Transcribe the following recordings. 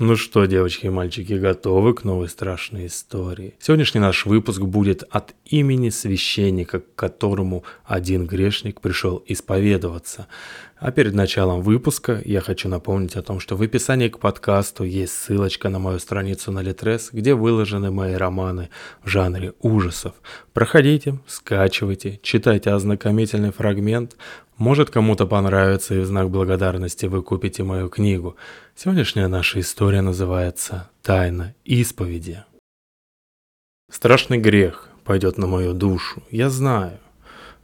Ну что, девочки и мальчики, готовы к новой страшной истории? Сегодняшний наш выпуск будет от имени священника, к которому один грешник пришел исповедоваться. А перед началом выпуска я хочу напомнить о том, что в описании к подкасту есть ссылочка на мою страницу на Литрес, где выложены мои романы в жанре ужасов. Проходите, скачивайте, читайте ознакомительный фрагмент, может кому-то понравится и в знак благодарности вы купите мою книгу. Сегодняшняя наша история называется «Тайна исповеди». Страшный грех пойдет на мою душу, я знаю,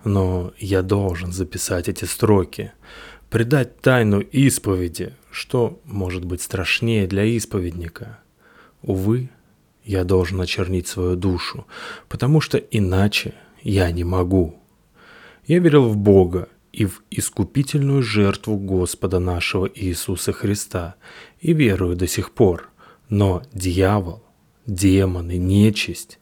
но я должен записать эти строки. Предать тайну исповеди, что может быть страшнее для исповедника. Увы, я должен очернить свою душу, потому что иначе я не могу. Я верил в Бога и в искупительную жертву Господа нашего Иисуса Христа, и верую до сих пор. Но дьявол, демоны, нечисть,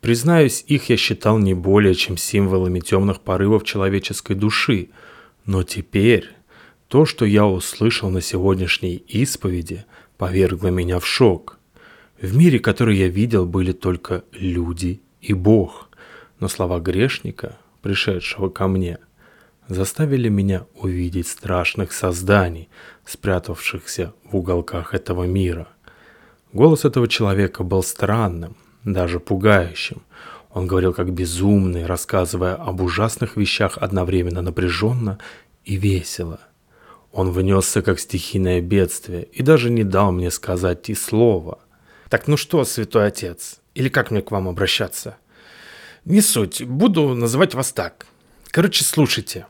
признаюсь, их я считал не более чем символами темных порывов человеческой души, но теперь то, что я услышал на сегодняшней исповеди, повергло меня в шок. В мире, который я видел, были только люди и Бог, но слова грешника, пришедшего ко мне – заставили меня увидеть страшных созданий, спрятавшихся в уголках этого мира. Голос этого человека был странным, даже пугающим. Он говорил как безумный, рассказывая об ужасных вещах одновременно напряженно и весело. Он внесся как стихийное бедствие и даже не дал мне сказать и слова. «Так ну что, святой отец, или как мне к вам обращаться?» «Не суть, буду называть вас так. Короче, слушайте.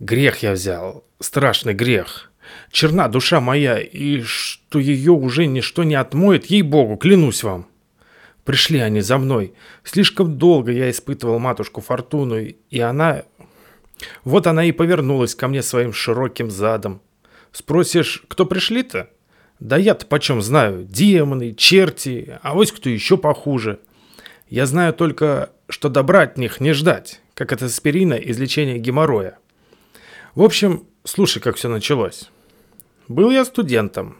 Грех я взял, страшный грех. Черна душа моя, и что ее уже ничто не отмоет, ей-богу, клянусь вам. Пришли они за мной. Слишком долго я испытывал матушку Фортуну, и она... Вот она и повернулась ко мне своим широким задом. Спросишь, кто пришли-то? Да я-то почем знаю, демоны, черти, а вось кто еще похуже. Я знаю только, что добра от них не ждать, как от аспирина из лечения геморроя. В общем, слушай, как все началось. Был я студентом,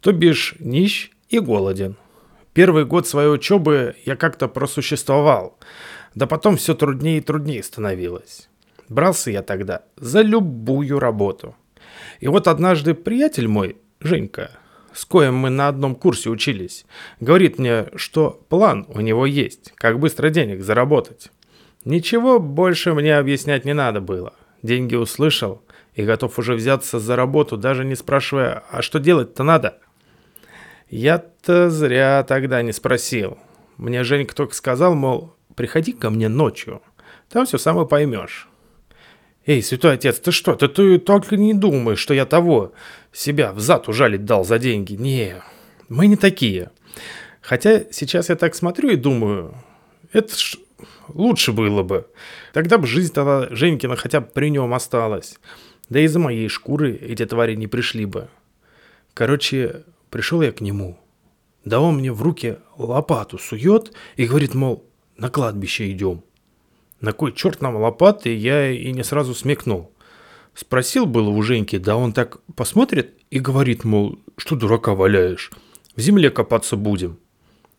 то бишь нищ и голоден. Первый год своей учебы я как-то просуществовал, да потом все труднее и труднее становилось. Брался я тогда за любую работу. И вот однажды приятель мой, Женька, с коем мы на одном курсе учились, говорит мне, что план у него есть, как быстро денег заработать. Ничего больше мне объяснять не надо было. Деньги услышал и готов уже взяться за работу, даже не спрашивая, а что делать-то надо? Я-то зря тогда не спросил. Мне Женька только сказал, мол, приходи ко мне ночью, там все самое поймешь. «Эй, святой отец, ты что, ты, ты только не думаешь, что я того, себя в зад ужалить дал за деньги. Не, мы не такие. Хотя сейчас я так смотрю и думаю, это ж Лучше было бы. Тогда бы жизнь тогда Женькина хотя бы при нем осталась. Да и за моей шкуры эти твари не пришли бы. Короче, пришел я к нему. Да он мне в руки лопату сует и говорит, мол, на кладбище идем. На кой черт нам лопаты, я и не сразу смекнул. Спросил было у Женьки, да он так посмотрит и говорит, мол, что дурака валяешь, в земле копаться будем.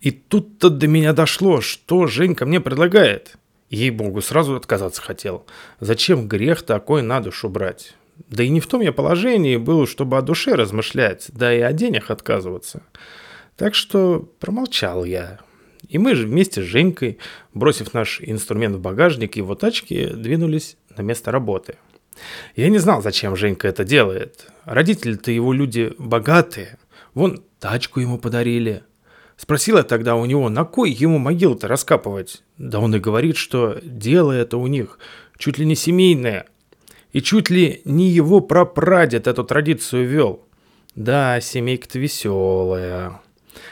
И тут-то до меня дошло, что Женька мне предлагает. Ей-богу, сразу отказаться хотел. Зачем грех такой на душу брать? Да и не в том я положении был, чтобы о душе размышлять, да и о денег отказываться. Так что промолчал я. И мы же вместе с Женькой, бросив наш инструмент в багажник его тачки, двинулись на место работы. Я не знал, зачем Женька это делает. Родители-то его люди богатые. Вон тачку ему подарили, Спросила тогда у него, на кой ему могилу-то раскапывать? Да он и говорит, что дело это у них чуть ли не семейное. И чуть ли не его прапрадед эту традицию вел. Да, семейка-то веселая.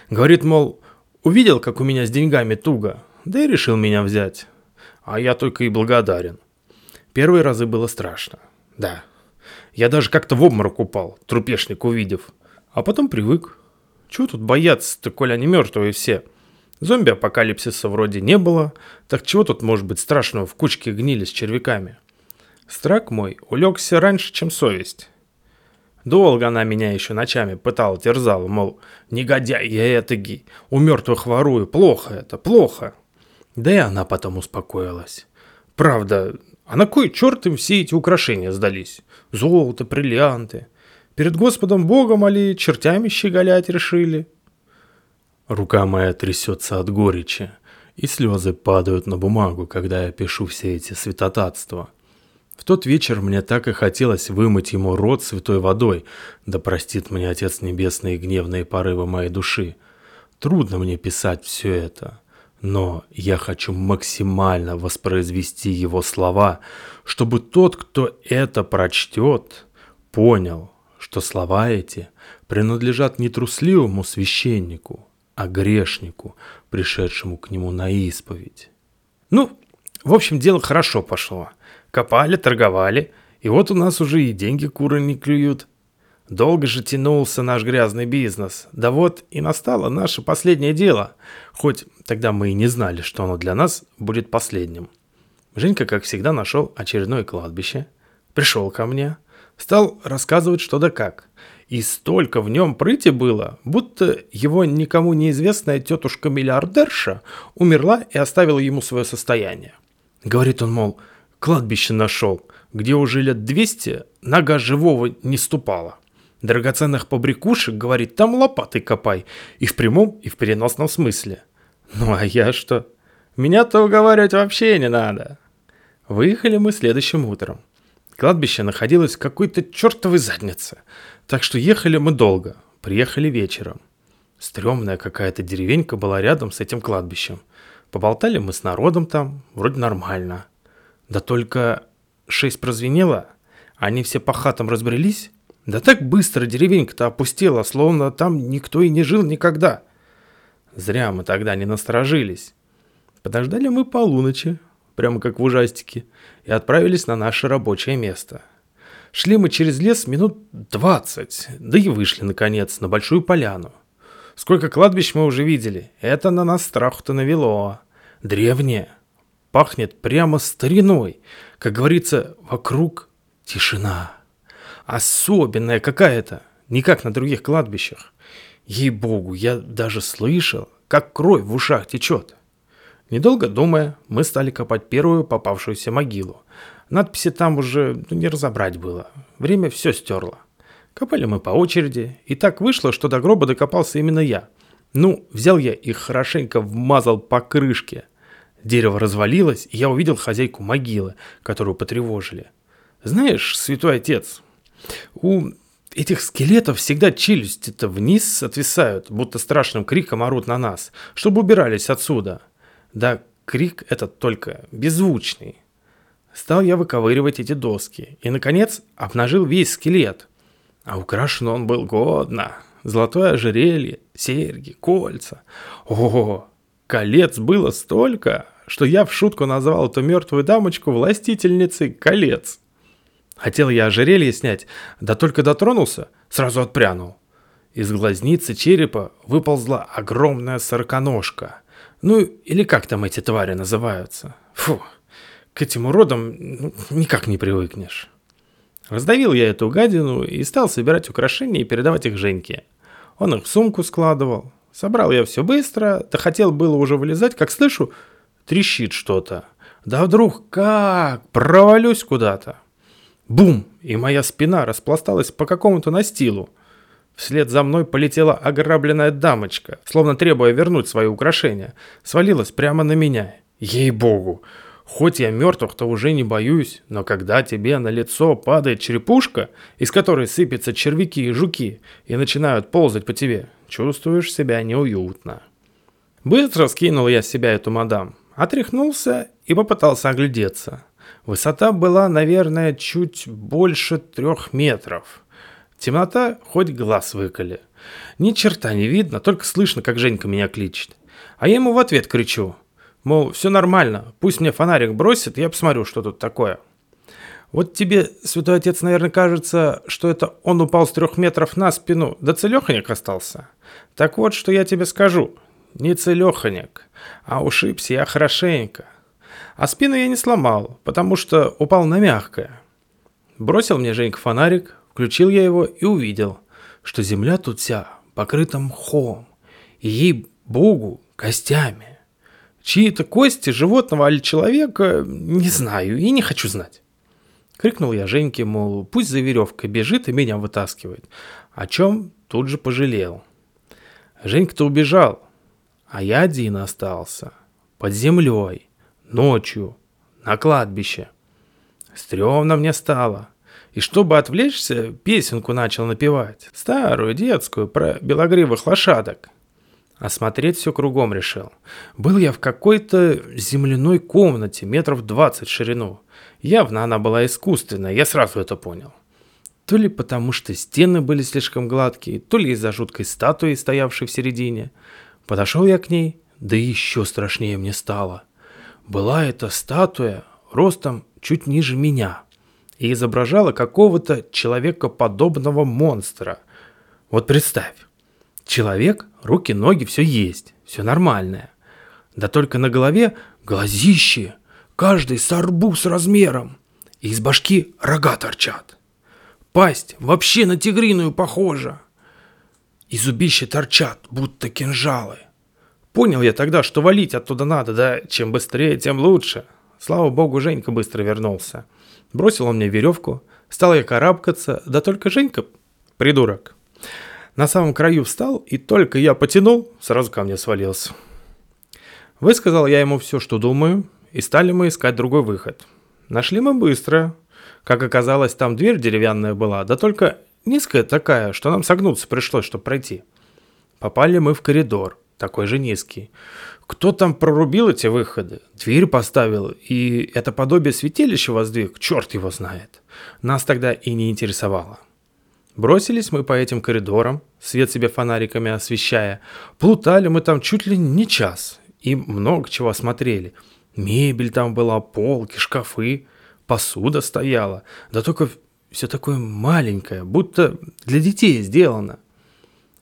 Говорит, мол, увидел, как у меня с деньгами туго, да и решил меня взять. А я только и благодарен. Первые разы было страшно. Да. Я даже как-то в обморок упал, трупешник увидев. А потом привык. Чего тут бояться-то, коль они мертвые все? Зомби-апокалипсиса вроде не было, так чего тут может быть страшного в кучке гнили с червяками? Страх мой улегся раньше, чем совесть. Долго она меня еще ночами пытала, терзала, мол, негодяй я этакий, у мертвых ворую, плохо это, плохо. Да и она потом успокоилась. Правда, а на кой черт им все эти украшения сдались? Золото, бриллианты. Перед Господом Богом али чертями щеголять решили? Рука моя трясется от горечи, и слезы падают на бумагу, когда я пишу все эти святотатства. В тот вечер мне так и хотелось вымыть ему рот святой водой, да простит мне Отец Небесный гневные порывы моей души. Трудно мне писать все это, но я хочу максимально воспроизвести его слова, чтобы тот, кто это прочтет, понял, что слова эти принадлежат не трусливому священнику, а грешнику, пришедшему к нему на исповедь. Ну, в общем, дело хорошо пошло. Копали, торговали, и вот у нас уже и деньги куры не клюют. Долго же тянулся наш грязный бизнес. Да вот и настало наше последнее дело. Хоть тогда мы и не знали, что оно для нас будет последним. Женька, как всегда, нашел очередное кладбище. Пришел ко мне. Стал рассказывать что да как. И столько в нем прыти было, будто его никому неизвестная тетушка-миллиардерша умерла и оставила ему свое состояние. Говорит он, мол, кладбище нашел, где уже лет 200 нога живого не ступала. Драгоценных побрякушек, говорит, там лопатой копай, и в прямом, и в переносном смысле. Ну а я что? Меня-то уговаривать вообще не надо. Выехали мы следующим утром. Кладбище находилось в какой-то чертовой заднице, так что ехали мы долго, приехали вечером. Стремная какая-то деревенька была рядом с этим кладбищем. Поболтали мы с народом там, вроде нормально. Да только шесть прозвенело, они все по хатам разбрелись. Да так быстро деревенька-то опустела, словно там никто и не жил никогда. Зря мы тогда не насторожились. Подождали мы полуночи, прямо как в ужастике, и отправились на наше рабочее место. Шли мы через лес минут двадцать, да и вышли, наконец, на большую поляну. Сколько кладбищ мы уже видели, это на нас страху-то навело. Древнее, пахнет прямо стариной, как говорится, вокруг тишина. Особенная какая-то, не как на других кладбищах. Ей-богу, я даже слышал, как кровь в ушах течет. Недолго думая, мы стали копать первую попавшуюся могилу. Надписи там уже ну, не разобрать было. Время все стерло. Копали мы по очереди, и так вышло, что до гроба докопался именно я. Ну, взял я их хорошенько вмазал по крышке. Дерево развалилось, и я увидел хозяйку могилы, которую потревожили. Знаешь, святой отец, у этих скелетов всегда челюсти-то вниз отвисают, будто страшным криком орут на нас, чтобы убирались отсюда. Да, крик этот только беззвучный. Стал я выковыривать эти доски и, наконец, обнажил весь скелет. А украшен он был годно. Золотое ожерелье, серьги, кольца. О, колец было столько, что я в шутку назвал эту мертвую дамочку властительницей колец. Хотел я ожерелье снять, да только дотронулся, сразу отпрянул. Из глазницы черепа выползла огромная сороконожка. Ну, или как там эти твари называются. Фу, к этим уродам ну, никак не привыкнешь. Раздавил я эту гадину и стал собирать украшения и передавать их Женьке. Он их в сумку складывал. Собрал я все быстро, да хотел было уже вылезать, как слышу, трещит что-то. Да вдруг как провалюсь куда-то. Бум! И моя спина распласталась по какому-то настилу. Вслед за мной полетела ограбленная дамочка, словно требуя вернуть свои украшения. Свалилась прямо на меня. Ей-богу! Хоть я мертвых-то уже не боюсь, но когда тебе на лицо падает черепушка, из которой сыпятся червяки и жуки, и начинают ползать по тебе, чувствуешь себя неуютно. Быстро скинул я с себя эту мадам, отряхнулся и попытался оглядеться. Высота была, наверное, чуть больше трех метров. Темнота хоть глаз выколи. Ни черта не видно, только слышно, как Женька меня кличет. А я ему в ответ кричу. Мол, все нормально, пусть мне фонарик бросит, я посмотрю, что тут такое. Вот тебе, святой отец, наверное, кажется, что это он упал с трех метров на спину, да целеханик остался. Так вот, что я тебе скажу. Не целеханик, а ушибся я хорошенько. А спину я не сломал, потому что упал на мягкое. Бросил мне Женька фонарик, Включил я его и увидел, что земля тут вся покрыта мхом, и ей-богу, костями. Чьи-то кости животного или человека, не знаю и не хочу знать. Крикнул я Женьке, мол, пусть за веревкой бежит и меня вытаскивает. О чем тут же пожалел. Женька-то убежал, а я один остался. Под землей, ночью, на кладбище. Стремно мне стало. И чтобы отвлечься, песенку начал напевать. Старую, детскую, про белогривых лошадок. Осмотреть все кругом решил. Был я в какой-то земляной комнате, метров двадцать ширину. Явно она была искусственная, я сразу это понял. То ли потому, что стены были слишком гладкие, то ли из-за жуткой статуи, стоявшей в середине. Подошел я к ней, да еще страшнее мне стало. Была эта статуя ростом чуть ниже меня и изображала какого-то человекоподобного монстра. Вот представь, человек, руки, ноги, все есть, все нормальное. Да только на голове глазищи, каждый с арбуз размером, и из башки рога торчат. Пасть вообще на тигриную похожа. И зубища торчат, будто кинжалы. Понял я тогда, что валить оттуда надо, да чем быстрее, тем лучше. Слава богу, Женька быстро вернулся. Бросил он мне веревку, стал я карабкаться, да только Женька, придурок. На самом краю встал, и только я потянул, сразу ко мне свалился. Высказал я ему все, что думаю, и стали мы искать другой выход. Нашли мы быстро. Как оказалось, там дверь деревянная была, да только низкая такая, что нам согнуться пришлось, чтобы пройти. Попали мы в коридор, такой же низкий. Кто там прорубил эти выходы? Дверь поставил, и это подобие святилища воздвиг, черт его знает. Нас тогда и не интересовало. Бросились мы по этим коридорам, свет себе фонариками освещая. Плутали мы там чуть ли не час, и много чего осмотрели. Мебель там была, полки, шкафы, посуда стояла. Да только все такое маленькое, будто для детей сделано.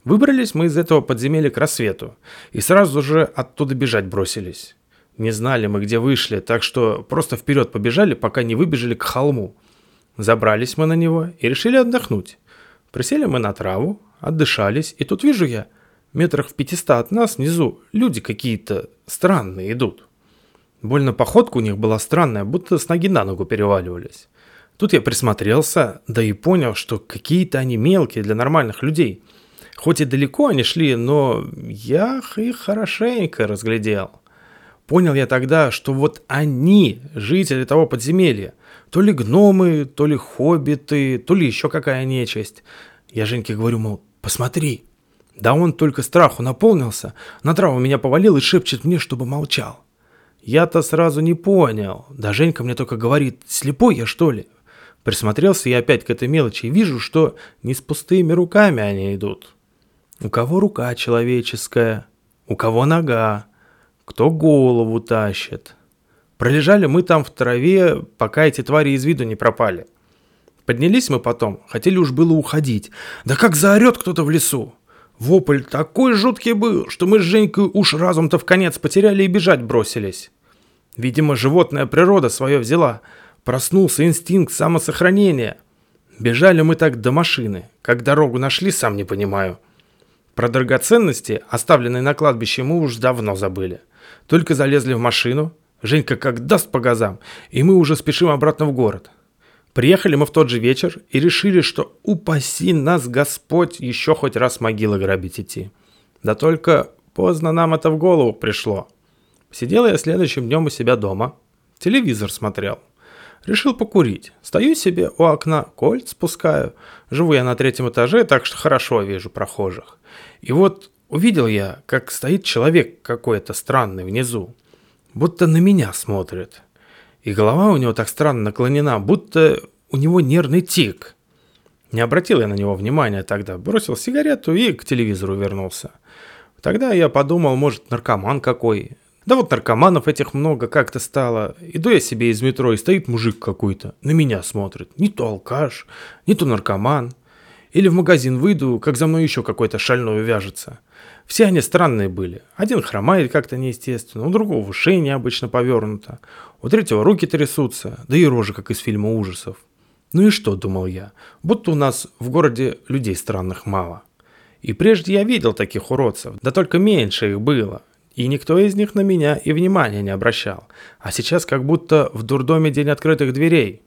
Выбрались мы из этого подземелья к рассвету, и сразу же оттуда бежать бросились. Не знали мы, где вышли, так что просто вперед побежали, пока не выбежали к холму. Забрались мы на него и решили отдохнуть. Присели мы на траву, отдышались, и тут вижу я, метрах в пятиста от нас внизу люди какие-то странные идут. Больно походка у них была странная, будто с ноги на ногу переваливались. Тут я присмотрелся, да и понял, что какие-то они мелкие для нормальных людей – Хоть и далеко они шли, но я их хорошенько разглядел. Понял я тогда, что вот они, жители того подземелья, то ли гномы, то ли хоббиты, то ли еще какая нечисть. Я Женьке говорю, мол, посмотри. Да он только страху наполнился, на траву меня повалил и шепчет мне, чтобы молчал. Я-то сразу не понял. Да Женька мне только говорит, слепой я что ли? Присмотрелся я опять к этой мелочи и вижу, что не с пустыми руками они идут. У кого рука человеческая, у кого нога, кто голову тащит. Пролежали мы там в траве, пока эти твари из виду не пропали. Поднялись мы потом, хотели уж было уходить. Да как заорет кто-то в лесу. Вопль такой жуткий был, что мы с Женькой уж разум-то в конец потеряли и бежать бросились. Видимо, животная природа свое взяла. Проснулся инстинкт самосохранения. Бежали мы так до машины. Как дорогу нашли, сам не понимаю. Про драгоценности, оставленные на кладбище, мы уж давно забыли. Только залезли в машину, Женька как даст по газам, и мы уже спешим обратно в город. Приехали мы в тот же вечер и решили, что упаси нас Господь еще хоть раз могилы грабить идти. Да только поздно нам это в голову пришло. Сидел я следующим днем у себя дома, телевизор смотрел. Решил покурить. Стою себе у окна, кольт спускаю. Живу я на третьем этаже, так что хорошо вижу прохожих. И вот увидел я, как стоит человек какой-то странный внизу, будто на меня смотрит. И голова у него так странно наклонена, будто у него нервный тик. Не обратил я на него внимания тогда, бросил сигарету и к телевизору вернулся. Тогда я подумал, может, наркоман какой. Да вот наркоманов этих много как-то стало. Иду я себе из метро, и стоит мужик какой-то, на меня смотрит. Не то алкаш, не то наркоман. Или в магазин выйду, как за мной еще какой-то шальной увяжется. Все они странные были. Один хромает как-то неестественно, у другого шея необычно повернута, у третьего руки трясутся, да и рожи, как из фильма ужасов. Ну и что, думал я, будто у нас в городе людей странных мало. И прежде я видел таких уродцев, да только меньше их было. И никто из них на меня и внимания не обращал. А сейчас как будто в дурдоме день открытых дверей.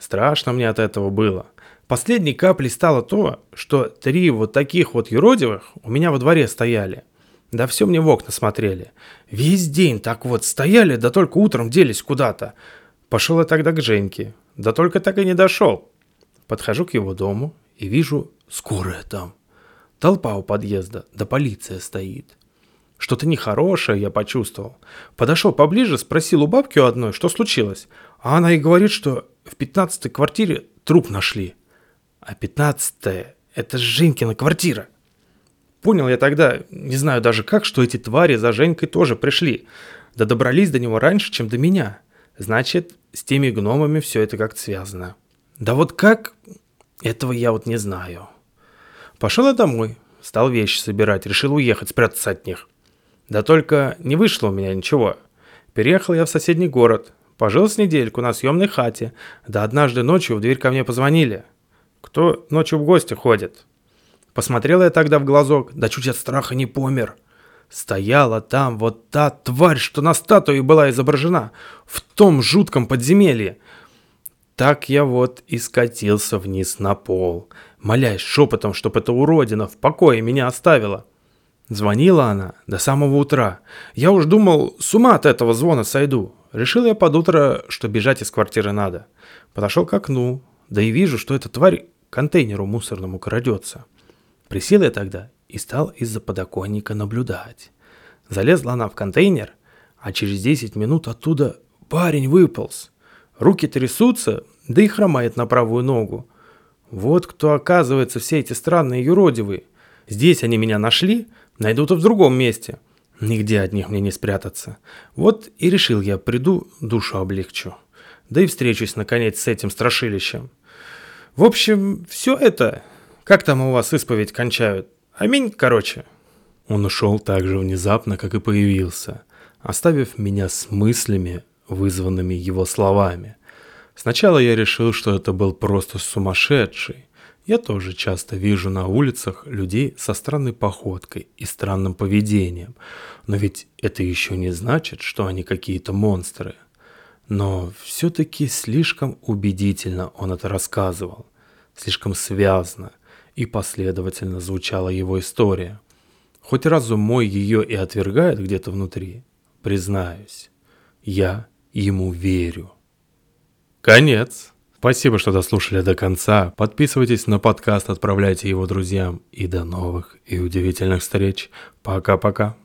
Страшно мне от этого было. Последней каплей стало то, что три вот таких вот юродивых у меня во дворе стояли. Да все мне в окна смотрели. Весь день так вот стояли, да только утром делись куда-то. Пошел я тогда к Женьке, да только так и не дошел. Подхожу к его дому и вижу скорая там. Толпа у подъезда, да полиция стоит. Что-то нехорошее я почувствовал. Подошел поближе, спросил у бабки у одной, что случилось. А она и говорит, что в пятнадцатой квартире труп нашли. А пятнадцатая – это Женькина квартира. Понял я тогда, не знаю даже как, что эти твари за Женькой тоже пришли. Да добрались до него раньше, чем до меня. Значит, с теми гномами все это как-то связано. Да вот как, этого я вот не знаю. Пошел я домой, стал вещи собирать, решил уехать, спрятаться от них. Да только не вышло у меня ничего. Переехал я в соседний город, пожил с недельку на съемной хате, да однажды ночью в дверь ко мне позвонили. Кто ночью в гости ходит? Посмотрел я тогда в глазок, да чуть от страха не помер. Стояла там вот та тварь, что на статуе была изображена, в том жутком подземелье. Так я вот и скатился вниз на пол, молясь шепотом, чтоб эта уродина в покое меня оставила. Звонила она до самого утра. Я уж думал, с ума от этого звона сойду. Решил я под утро, что бежать из квартиры надо. Подошел к окну, да и вижу, что эта тварь контейнеру мусорному крадется. Присел я тогда и стал из-за подоконника наблюдать. Залезла она в контейнер, а через 10 минут оттуда парень выполз. Руки трясутся, да и хромает на правую ногу. Вот кто оказывается все эти странные юродивые. Здесь они меня нашли, найдут и в другом месте. Нигде от них мне не спрятаться. Вот и решил я, приду, душу облегчу. Да и встречусь, наконец, с этим страшилищем. В общем, все это... Как там у вас исповедь кончают? Аминь, короче. Он ушел так же внезапно, как и появился, оставив меня с мыслями, вызванными его словами. Сначала я решил, что это был просто сумасшедший, я тоже часто вижу на улицах людей со странной походкой и странным поведением, но ведь это еще не значит, что они какие-то монстры. Но все-таки слишком убедительно он это рассказывал, слишком связно и последовательно звучала его история. Хоть разум мой ее и отвергает где-то внутри, признаюсь, я ему верю. Конец. Спасибо, что дослушали до конца. Подписывайтесь на подкаст, отправляйте его друзьям. И до новых и удивительных встреч. Пока-пока.